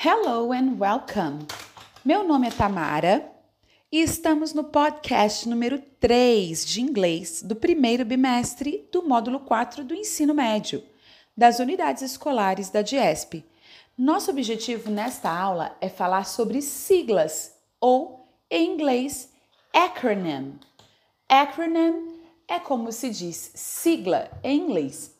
Hello and welcome! Meu nome é Tamara e estamos no podcast número 3 de inglês do primeiro bimestre do módulo 4 do ensino médio, das unidades escolares da DIESP. Nosso objetivo nesta aula é falar sobre siglas ou, em inglês, acronym. Acronym é como se diz sigla em inglês.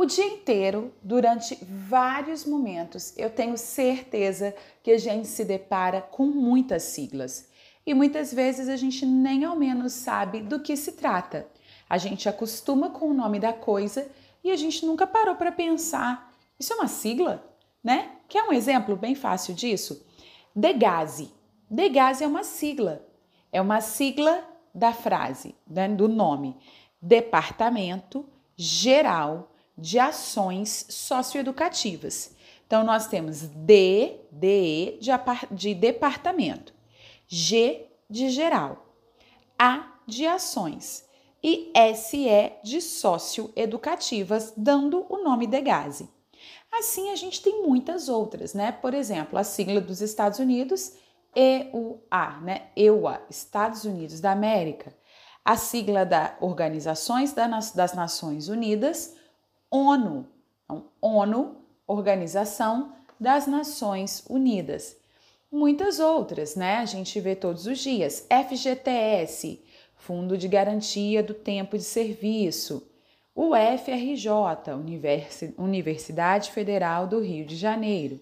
O dia inteiro, durante vários momentos, eu tenho certeza que a gente se depara com muitas siglas. E muitas vezes a gente nem ao menos sabe do que se trata. A gente acostuma com o nome da coisa e a gente nunca parou para pensar: isso é uma sigla? Né? Quer um exemplo bem fácil disso? Degase. Degase é uma sigla. É uma sigla da frase, né? do nome. Departamento Geral de ações socioeducativas. Então, nós temos D, DE de, de departamento, G de geral, A de ações e SE de socioeducativas, dando o nome de GASE. Assim, a gente tem muitas outras, né? Por exemplo, a sigla dos Estados Unidos, EUA, né? EUA, Estados Unidos da América. A sigla da Organizações das Nações Unidas, ONU. Então, ONU, Organização das Nações Unidas. Muitas outras, né? A gente vê todos os dias. FGTS, Fundo de Garantia do Tempo de Serviço. O FRJ, Universidade Federal do Rio de Janeiro.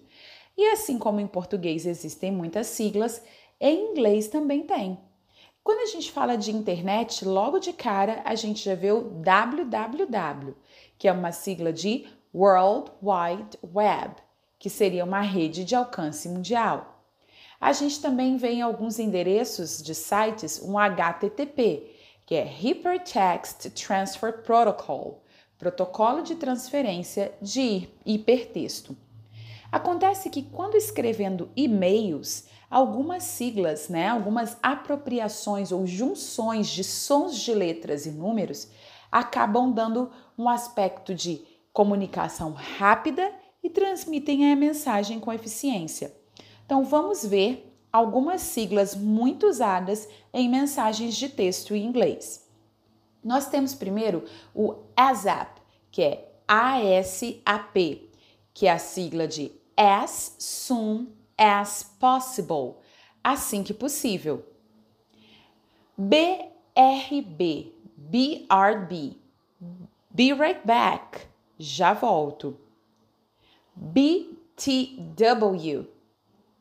E assim como em português existem muitas siglas, em inglês também tem. Quando a gente fala de internet, logo de cara a gente já vê o www, que é uma sigla de World Wide Web, que seria uma rede de alcance mundial. A gente também vê em alguns endereços de sites um HTTP, que é Hypertext Transfer Protocol, protocolo de transferência de hipertexto. Acontece que quando escrevendo e-mails, algumas siglas, né, algumas apropriações ou junções de sons de letras e números acabam dando um aspecto de comunicação rápida e transmitem a mensagem com eficiência. Então vamos ver algumas siglas muito usadas em mensagens de texto em inglês. Nós temos primeiro o ASAP, que é ASAP, que é a sigla de As Soon as Possible, assim que possível. BRB, BRB, Be right back. Já volto. BTW.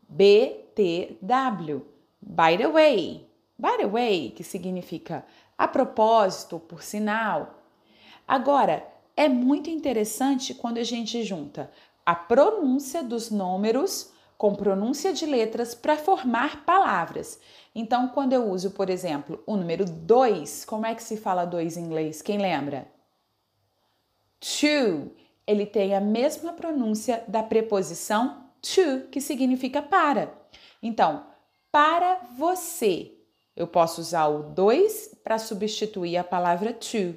BTW. By the way. By the way, que significa a propósito, por sinal. Agora, é muito interessante quando a gente junta a pronúncia dos números com pronúncia de letras para formar palavras. Então, quando eu uso, por exemplo, o número 2, como é que se fala 2 em inglês? Quem lembra? To, ele tem a mesma pronúncia da preposição to, que significa para. Então, para você, eu posso usar o dois para substituir a palavra to.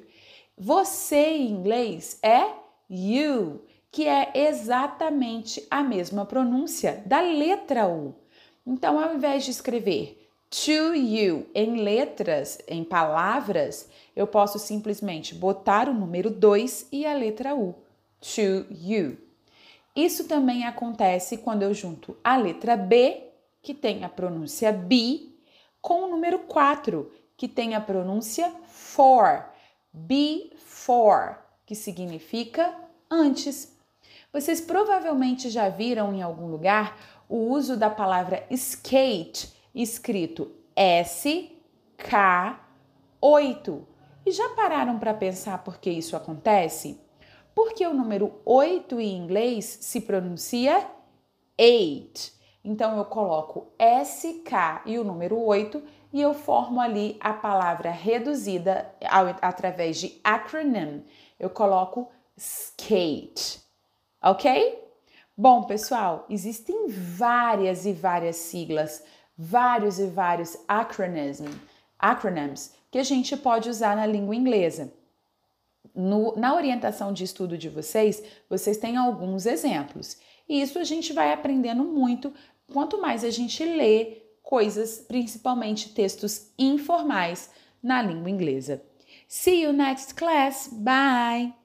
Você em inglês é you, que é exatamente a mesma pronúncia da letra U. Então, ao invés de escrever to you em letras, em palavras, eu posso simplesmente botar o número 2 e a letra U. To you. Isso também acontece quando eu junto a letra B, que tem a pronúncia be, com o número 4, que tem a pronúncia for. Before, que significa antes. Vocês provavelmente já viram em algum lugar o uso da palavra skate escrito SK8. E já pararam para pensar por que isso acontece? Porque o número 8 em inglês se pronuncia eight. Então eu coloco SK e o número 8 e eu formo ali a palavra reduzida através de acronym. Eu coloco skate. Ok? Bom, pessoal, existem várias e várias siglas vários e vários acronyms, acronyms que a gente pode usar na língua inglesa. No, na orientação de estudo de vocês, vocês têm alguns exemplos. E isso a gente vai aprendendo muito quanto mais a gente lê coisas, principalmente textos informais na língua inglesa. See you next class. Bye!